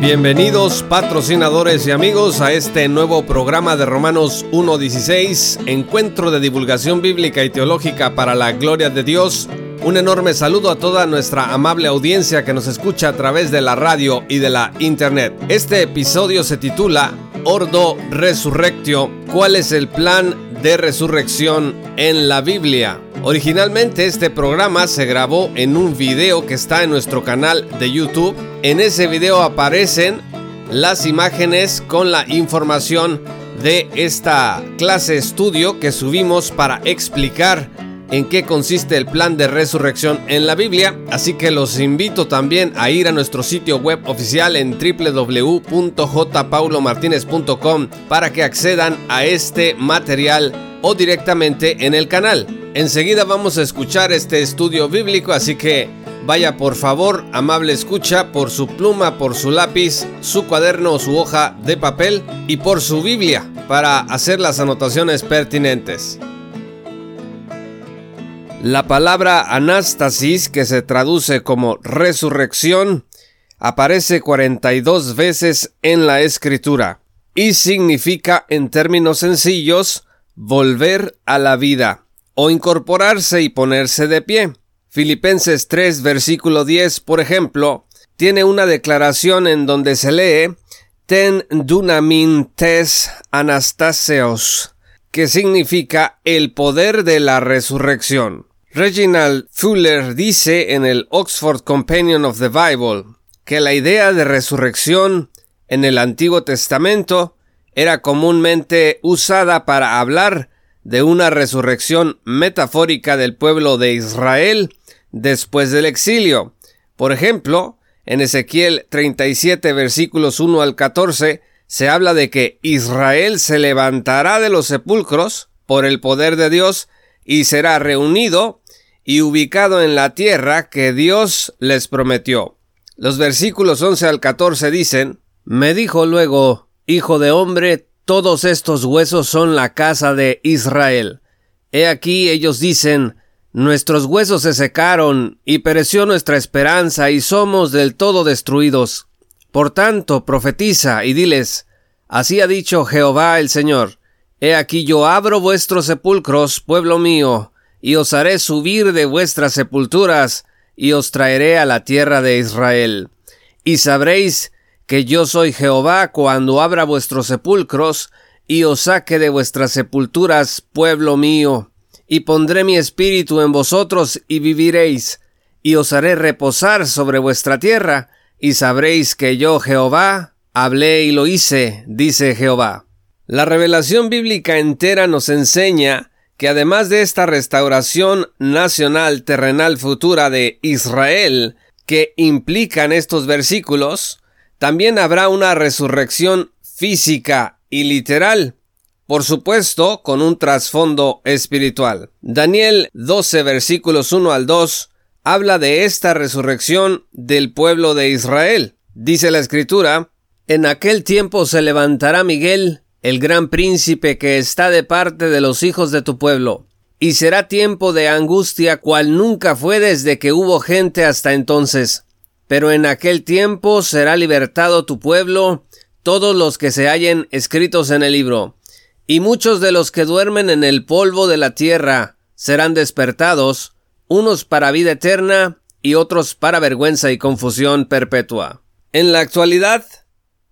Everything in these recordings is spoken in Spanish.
Bienvenidos patrocinadores y amigos a este nuevo programa de Romanos 1.16, encuentro de divulgación bíblica y teológica para la gloria de Dios. Un enorme saludo a toda nuestra amable audiencia que nos escucha a través de la radio y de la internet. Este episodio se titula Ordo Resurrectio, ¿cuál es el plan de resurrección en la Biblia? Originalmente este programa se grabó en un video que está en nuestro canal de YouTube. En ese video aparecen las imágenes con la información de esta clase estudio que subimos para explicar en qué consiste el plan de resurrección en la Biblia, así que los invito también a ir a nuestro sitio web oficial en www.jpaulomartinez.com para que accedan a este material o directamente en el canal. Enseguida vamos a escuchar este estudio bíblico, así que vaya por favor, amable escucha, por su pluma, por su lápiz, su cuaderno o su hoja de papel y por su Biblia para hacer las anotaciones pertinentes. La palabra anástasis, que se traduce como resurrección, aparece 42 veces en la escritura y significa, en términos sencillos, volver a la vida o incorporarse y ponerse de pie. Filipenses 3, versículo 10, por ejemplo, tiene una declaración en donde se lee Ten dunamin tes anastaseos, que significa el poder de la resurrección. Reginald Fuller dice en el Oxford Companion of the Bible que la idea de resurrección en el Antiguo Testamento era comúnmente usada para hablar de una resurrección metafórica del pueblo de Israel después del exilio. Por ejemplo, en Ezequiel 37 versículos 1 al 14 se habla de que Israel se levantará de los sepulcros por el poder de Dios y será reunido y ubicado en la tierra que Dios les prometió. Los versículos 11 al 14 dicen, Me dijo luego, Hijo de hombre, todos estos huesos son la casa de Israel. He aquí ellos dicen, Nuestros huesos se secaron, y pereció nuestra esperanza, y somos del todo destruidos. Por tanto, profetiza y diles, Así ha dicho Jehová el Señor, He aquí yo abro vuestros sepulcros, pueblo mío, y os haré subir de vuestras sepulturas, y os traeré a la tierra de Israel. Y sabréis que yo soy Jehová cuando abra vuestros sepulcros, y os saque de vuestras sepulturas, pueblo mío, y pondré mi espíritu en vosotros, y viviréis, y os haré reposar sobre vuestra tierra, y sabréis que yo Jehová hablé y lo hice, dice Jehová. La revelación bíblica entera nos enseña que además de esta restauración nacional terrenal futura de Israel que implican estos versículos, también habrá una resurrección física y literal, por supuesto con un trasfondo espiritual. Daniel 12 versículos 1 al 2 habla de esta resurrección del pueblo de Israel. Dice la escritura, En aquel tiempo se levantará Miguel, el gran príncipe que está de parte de los hijos de tu pueblo. Y será tiempo de angustia cual nunca fue desde que hubo gente hasta entonces. Pero en aquel tiempo será libertado tu pueblo, todos los que se hallen escritos en el libro. Y muchos de los que duermen en el polvo de la tierra serán despertados, unos para vida eterna y otros para vergüenza y confusión perpetua. En la actualidad,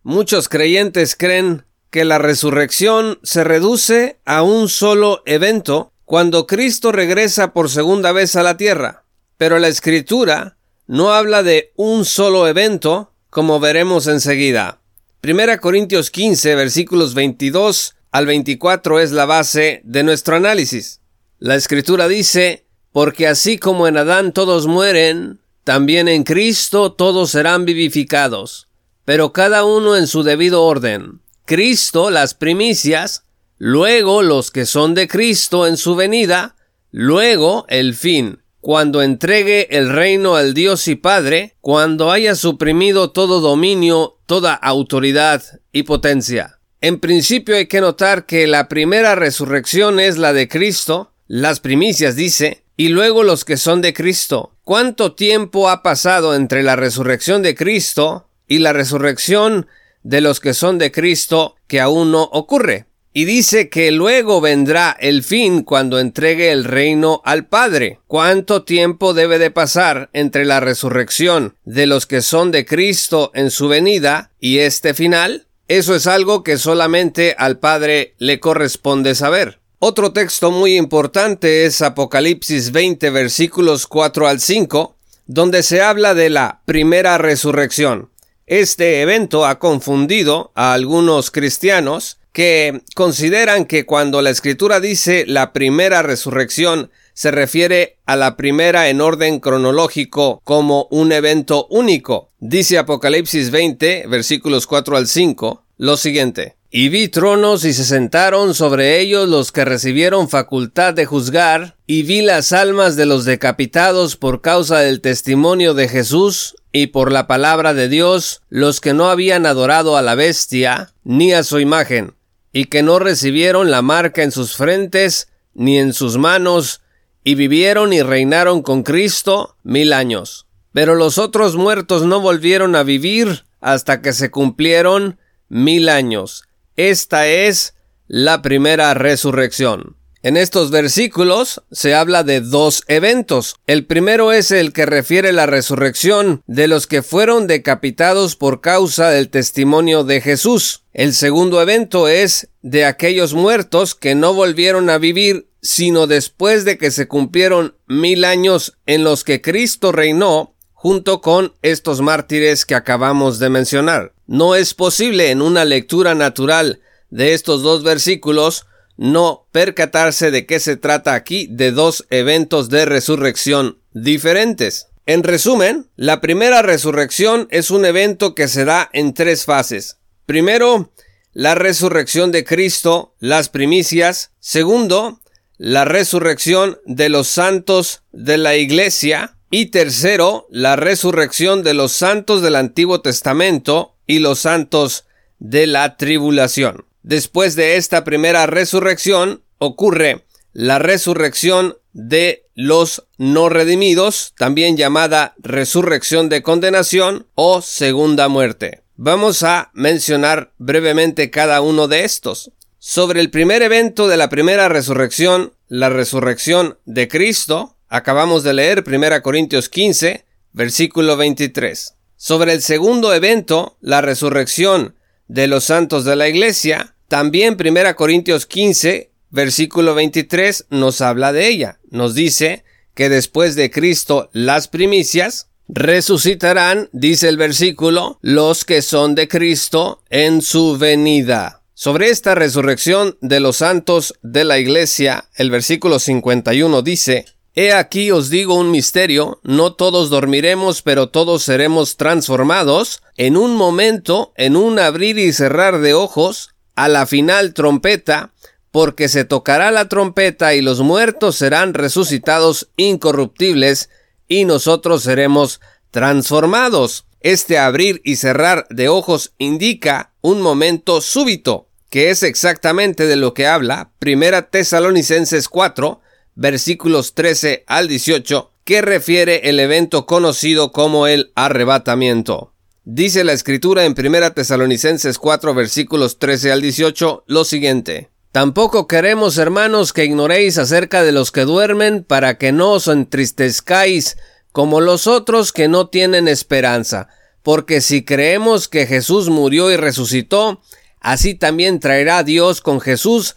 muchos creyentes creen que la resurrección se reduce a un solo evento cuando Cristo regresa por segunda vez a la tierra. Pero la escritura no habla de un solo evento, como veremos enseguida. Primera Corintios 15, versículos 22 al 24 es la base de nuestro análisis. La escritura dice, porque así como en Adán todos mueren, también en Cristo todos serán vivificados, pero cada uno en su debido orden. Cristo las primicias luego los que son de Cristo en su venida, luego el fin, cuando entregue el reino al Dios y Padre, cuando haya suprimido todo dominio, toda autoridad y potencia. En principio hay que notar que la primera resurrección es la de Cristo, las primicias dice, y luego los que son de Cristo. ¿Cuánto tiempo ha pasado entre la resurrección de Cristo y la resurrección de los que son de Cristo que aún no ocurre? Y dice que luego vendrá el fin cuando entregue el reino al Padre. ¿Cuánto tiempo debe de pasar entre la resurrección de los que son de Cristo en su venida y este final? Eso es algo que solamente al Padre le corresponde saber. Otro texto muy importante es Apocalipsis 20 versículos 4 al 5, donde se habla de la primera resurrección. Este evento ha confundido a algunos cristianos que consideran que cuando la escritura dice la primera resurrección se refiere a la primera en orden cronológico como un evento único. Dice Apocalipsis 20 versículos 4 al 5 lo siguiente. Y vi tronos y se sentaron sobre ellos los que recibieron facultad de juzgar, y vi las almas de los decapitados por causa del testimonio de Jesús y por la palabra de Dios, los que no habían adorado a la bestia, ni a su imagen, y que no recibieron la marca en sus frentes, ni en sus manos, y vivieron y reinaron con Cristo mil años. Pero los otros muertos no volvieron a vivir hasta que se cumplieron mil años esta es la primera resurrección. En estos versículos se habla de dos eventos. El primero es el que refiere la resurrección de los que fueron decapitados por causa del testimonio de Jesús. El segundo evento es de aquellos muertos que no volvieron a vivir sino después de que se cumplieron mil años en los que Cristo reinó junto con estos mártires que acabamos de mencionar. No es posible en una lectura natural de estos dos versículos no percatarse de que se trata aquí de dos eventos de resurrección diferentes. En resumen, la primera resurrección es un evento que se da en tres fases. Primero, la resurrección de Cristo, las primicias. Segundo, la resurrección de los santos de la iglesia. Y tercero, la resurrección de los santos del Antiguo Testamento y los santos de la tribulación. Después de esta primera resurrección ocurre la resurrección de los no redimidos, también llamada resurrección de condenación o segunda muerte. Vamos a mencionar brevemente cada uno de estos. Sobre el primer evento de la primera resurrección, la resurrección de Cristo, Acabamos de leer 1 Corintios 15, versículo 23. Sobre el segundo evento, la resurrección de los santos de la iglesia, también 1 Corintios 15, versículo 23 nos habla de ella. Nos dice que después de Cristo las primicias, resucitarán, dice el versículo, los que son de Cristo en su venida. Sobre esta resurrección de los santos de la iglesia, el versículo 51 dice, He aquí os digo un misterio, no todos dormiremos, pero todos seremos transformados, en un momento, en un abrir y cerrar de ojos, a la final trompeta, porque se tocará la trompeta y los muertos serán resucitados incorruptibles, y nosotros seremos transformados. Este abrir y cerrar de ojos indica un momento súbito, que es exactamente de lo que habla Primera Tesalonicenses 4, versículos 13 al 18, que refiere el evento conocido como el arrebatamiento. Dice la escritura en 1 Tesalonicenses 4 versículos 13 al 18 lo siguiente. Tampoco queremos, hermanos, que ignoréis acerca de los que duermen, para que no os entristezcáis como los otros que no tienen esperanza, porque si creemos que Jesús murió y resucitó, así también traerá Dios con Jesús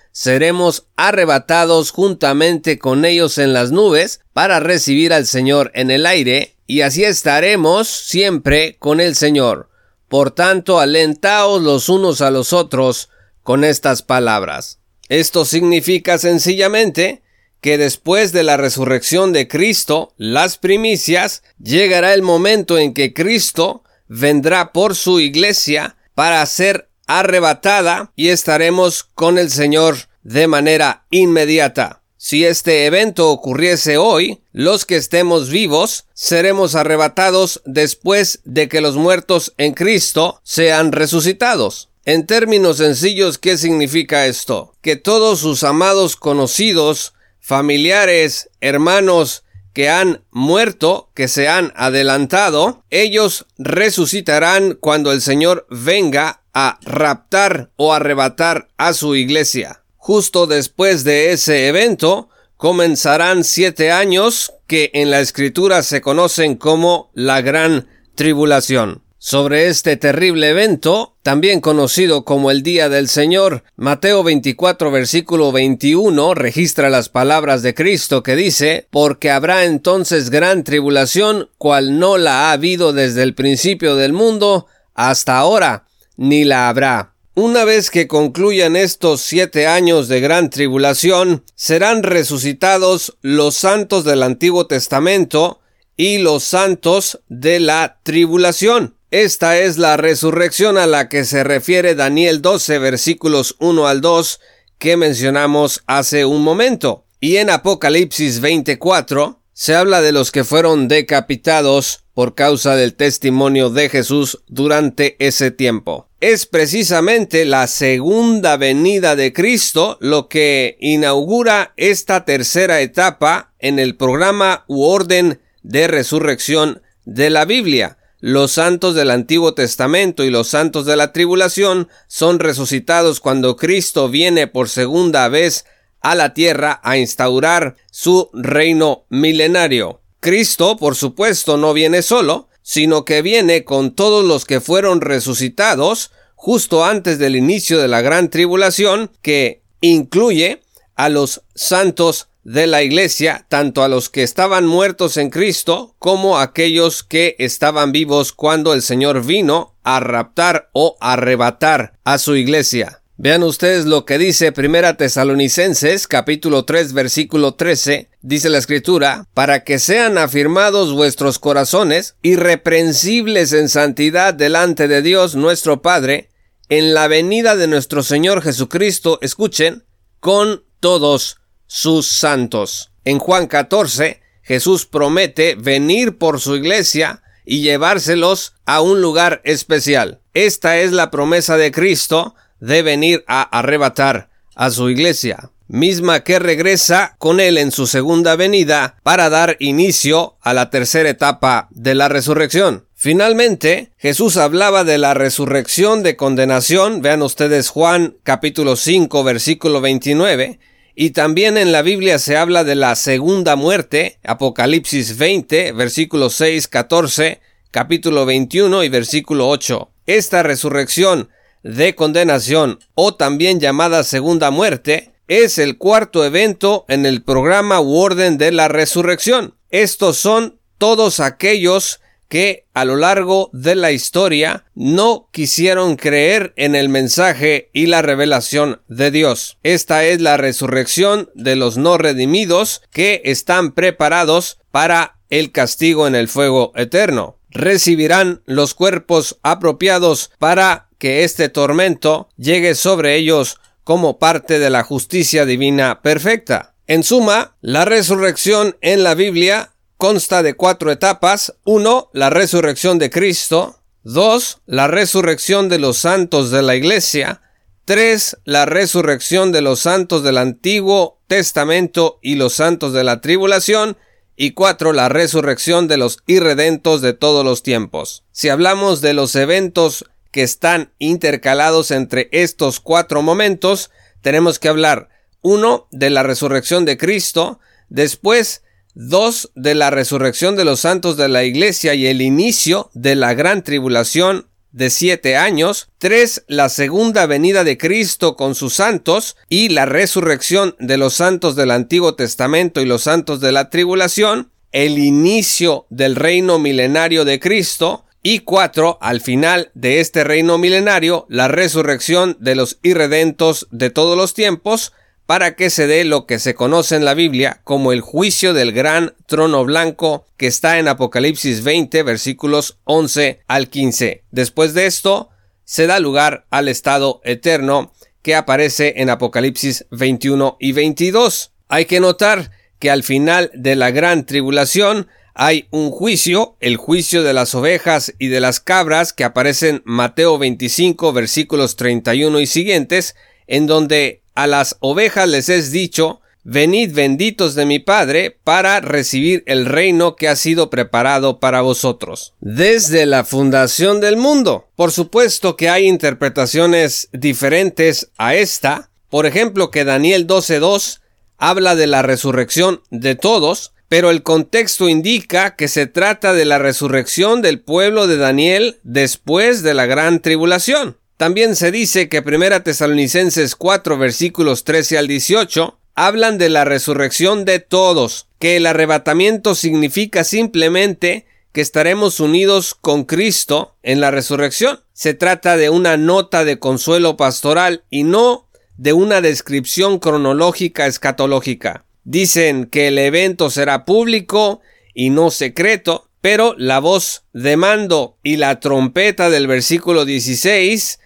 seremos arrebatados juntamente con ellos en las nubes para recibir al Señor en el aire, y así estaremos siempre con el Señor. Por tanto, alentaos los unos a los otros con estas palabras. Esto significa sencillamente que después de la resurrección de Cristo, las primicias, llegará el momento en que Cristo vendrá por su iglesia para ser arrebatada y estaremos con el Señor de manera inmediata. Si este evento ocurriese hoy, los que estemos vivos seremos arrebatados después de que los muertos en Cristo sean resucitados. En términos sencillos, ¿qué significa esto? Que todos sus amados conocidos, familiares, hermanos, que han muerto, que se han adelantado, ellos resucitarán cuando el Señor venga a raptar o arrebatar a su iglesia. Justo después de ese evento, comenzarán siete años que en la escritura se conocen como la gran tribulación. Sobre este terrible evento, también conocido como el Día del Señor, Mateo 24 versículo 21 registra las palabras de Cristo que dice, porque habrá entonces gran tribulación, cual no la ha habido desde el principio del mundo hasta ahora, ni la habrá. Una vez que concluyan estos siete años de gran tribulación, serán resucitados los santos del Antiguo Testamento y los santos de la tribulación. Esta es la resurrección a la que se refiere Daniel 12 versículos 1 al 2 que mencionamos hace un momento. Y en Apocalipsis 24 se habla de los que fueron decapitados por causa del testimonio de Jesús durante ese tiempo. Es precisamente la segunda venida de Cristo lo que inaugura esta tercera etapa en el programa u orden de resurrección de la Biblia. Los santos del Antiguo Testamento y los santos de la tribulación son resucitados cuando Cristo viene por segunda vez a la tierra a instaurar su reino milenario. Cristo, por supuesto, no viene solo, sino que viene con todos los que fueron resucitados justo antes del inicio de la gran tribulación, que incluye a los santos de la iglesia, tanto a los que estaban muertos en Cristo como a aquellos que estaban vivos cuando el Señor vino a raptar o arrebatar a su iglesia. Vean ustedes lo que dice Primera Tesalonicenses capítulo 3 versículo 13, dice la escritura, para que sean afirmados vuestros corazones, irreprensibles en santidad delante de Dios nuestro Padre, en la venida de nuestro Señor Jesucristo, escuchen, con todos sus santos. En Juan 14, Jesús promete venir por su iglesia y llevárselos a un lugar especial. Esta es la promesa de Cristo de venir a arrebatar a su iglesia, misma que regresa con él en su segunda venida para dar inicio a la tercera etapa de la resurrección. Finalmente, Jesús hablaba de la resurrección de condenación, vean ustedes Juan capítulo 5 versículo 29, y también en la Biblia se habla de la segunda muerte, Apocalipsis 20, versículo 6, 14, capítulo 21 y versículo 8. Esta resurrección de condenación, o también llamada segunda muerte, es el cuarto evento en el programa u orden de la resurrección. Estos son todos aquellos que a lo largo de la historia no quisieron creer en el mensaje y la revelación de Dios. Esta es la resurrección de los no redimidos que están preparados para el castigo en el fuego eterno. Recibirán los cuerpos apropiados para que este tormento llegue sobre ellos como parte de la justicia divina perfecta. En suma, la resurrección en la Biblia consta de cuatro etapas. Uno, la resurrección de Cristo. Dos, la resurrección de los santos de la Iglesia. Tres, la resurrección de los santos del Antiguo Testamento y los santos de la tribulación. Y cuatro, la resurrección de los irredentos de todos los tiempos. Si hablamos de los eventos que están intercalados entre estos cuatro momentos, tenemos que hablar uno de la resurrección de Cristo, después Dos, de la resurrección de los santos de la iglesia y el inicio de la gran tribulación de siete años, tres la segunda venida de Cristo con sus santos y la resurrección de los santos del Antiguo Testamento y los santos de la tribulación, el inicio del reino milenario de Cristo, y cuatro, al final de este reino milenario, la resurrección de los irredentos de todos los tiempos, para que se dé lo que se conoce en la Biblia como el juicio del gran trono blanco que está en Apocalipsis 20 versículos 11 al 15. Después de esto, se da lugar al estado eterno que aparece en Apocalipsis 21 y 22. Hay que notar que al final de la gran tribulación hay un juicio, el juicio de las ovejas y de las cabras que aparece en Mateo 25 versículos 31 y siguientes, en donde a las ovejas les es dicho, Venid benditos de mi Padre para recibir el reino que ha sido preparado para vosotros. Desde la fundación del mundo. Por supuesto que hay interpretaciones diferentes a esta. Por ejemplo, que Daniel 12.2 habla de la resurrección de todos, pero el contexto indica que se trata de la resurrección del pueblo de Daniel después de la gran tribulación. También se dice que 1 Tesalonicenses 4 versículos 13 al 18 hablan de la resurrección de todos, que el arrebatamiento significa simplemente que estaremos unidos con Cristo en la resurrección. Se trata de una nota de consuelo pastoral y no de una descripción cronológica escatológica. Dicen que el evento será público y no secreto, pero la voz de mando y la trompeta del versículo 16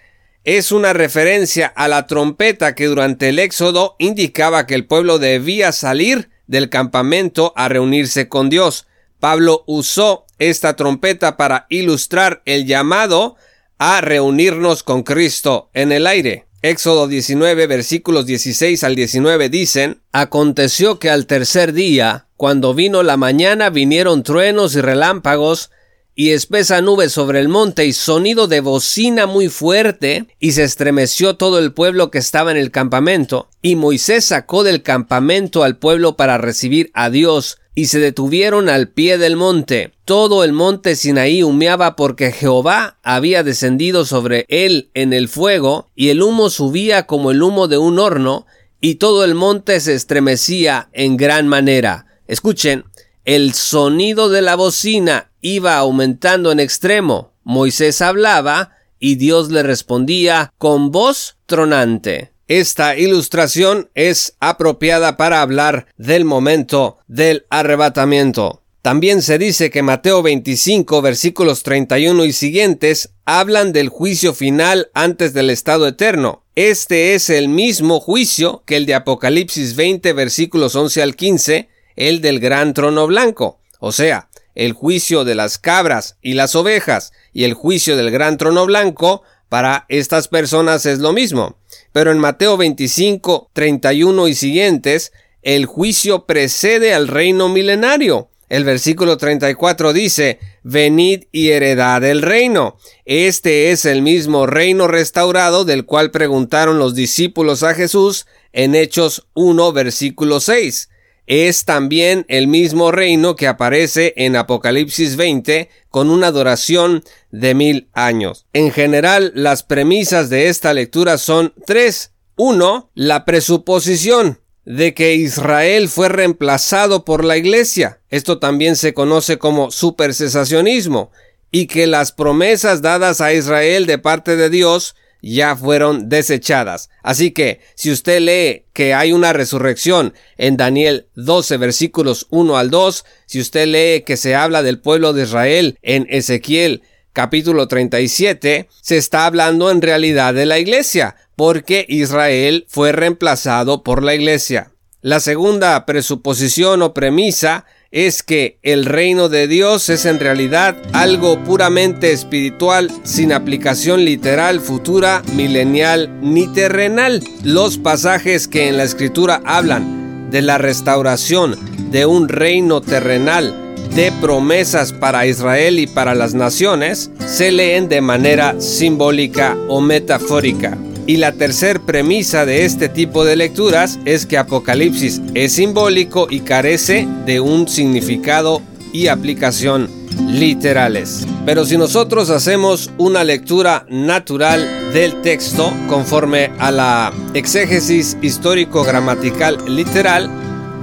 es una referencia a la trompeta que durante el éxodo indicaba que el pueblo debía salir del campamento a reunirse con Dios. Pablo usó esta trompeta para ilustrar el llamado a reunirnos con Cristo en el aire. Éxodo 19 versículos 16 al 19 dicen, Aconteció que al tercer día, cuando vino la mañana, vinieron truenos y relámpagos, y espesa nube sobre el monte y sonido de bocina muy fuerte, y se estremeció todo el pueblo que estaba en el campamento, y Moisés sacó del campamento al pueblo para recibir a Dios, y se detuvieron al pie del monte. Todo el monte Sinaí humeaba porque Jehová había descendido sobre él en el fuego, y el humo subía como el humo de un horno, y todo el monte se estremecía en gran manera. Escuchen, el sonido de la bocina iba aumentando en extremo. Moisés hablaba y Dios le respondía con voz tronante. Esta ilustración es apropiada para hablar del momento del arrebatamiento. También se dice que Mateo 25 versículos 31 y siguientes hablan del juicio final antes del estado eterno. Este es el mismo juicio que el de Apocalipsis 20 versículos 11 al 15, el del gran trono blanco. O sea, el juicio de las cabras y las ovejas y el juicio del gran trono blanco, para estas personas es lo mismo. Pero en Mateo 25, 31 y siguientes, el juicio precede al reino milenario. El versículo 34 dice, Venid y heredad el reino. Este es el mismo reino restaurado del cual preguntaron los discípulos a Jesús en Hechos 1, versículo 6 es también el mismo reino que aparece en Apocalipsis 20 con una duración de mil años. En general, las premisas de esta lectura son tres. Uno, la presuposición de que Israel fue reemplazado por la Iglesia. Esto también se conoce como supercesacionismo y que las promesas dadas a Israel de parte de Dios ya fueron desechadas. Así que, si usted lee que hay una resurrección en Daniel 12 versículos 1 al 2, si usted lee que se habla del pueblo de Israel en Ezequiel capítulo 37, se está hablando en realidad de la iglesia, porque Israel fue reemplazado por la iglesia. La segunda presuposición o premisa es que el reino de Dios es en realidad algo puramente espiritual, sin aplicación literal, futura, milenial ni terrenal. Los pasajes que en la escritura hablan de la restauración de un reino terrenal, de promesas para Israel y para las naciones, se leen de manera simbólica o metafórica. Y la tercer premisa de este tipo de lecturas es que Apocalipsis es simbólico y carece de un significado y aplicación literales. Pero si nosotros hacemos una lectura natural del texto conforme a la exégesis histórico-gramatical literal,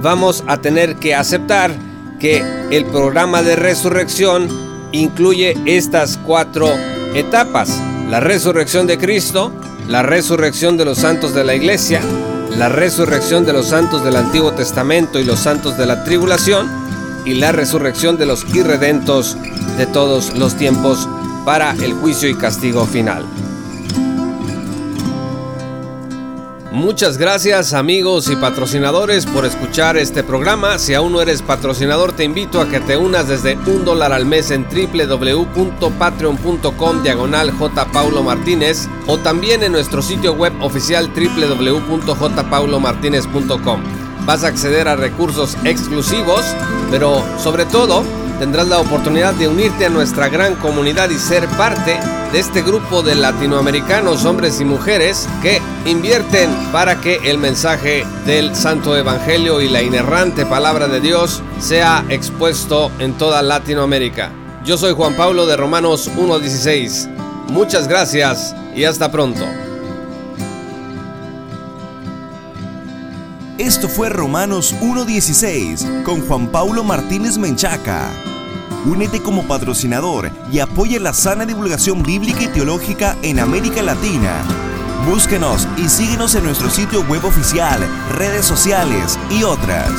vamos a tener que aceptar que el programa de resurrección incluye estas cuatro etapas. La resurrección de Cristo, la resurrección de los santos de la iglesia, la resurrección de los santos del Antiguo Testamento y los santos de la tribulación, y la resurrección de los irredentos de todos los tiempos para el juicio y castigo final. Muchas gracias amigos y patrocinadores por escuchar este programa. Si aún no eres patrocinador, te invito a que te unas desde un dólar al mes en www.patreon.com diagonal Martínez o también en nuestro sitio web oficial www.jpaulomartinez.com. Vas a acceder a recursos exclusivos, pero sobre todo tendrás la oportunidad de unirte a nuestra gran comunidad y ser parte de este grupo de latinoamericanos, hombres y mujeres, que invierten para que el mensaje del Santo Evangelio y la inerrante palabra de Dios sea expuesto en toda Latinoamérica. Yo soy Juan Pablo de Romanos 1.16. Muchas gracias y hasta pronto. Esto fue Romanos 1.16 con Juan Pablo Martínez Menchaca. Únete como patrocinador y apoya la sana divulgación bíblica y teológica en América Latina. Búsquenos y síguenos en nuestro sitio web oficial, redes sociales y otras.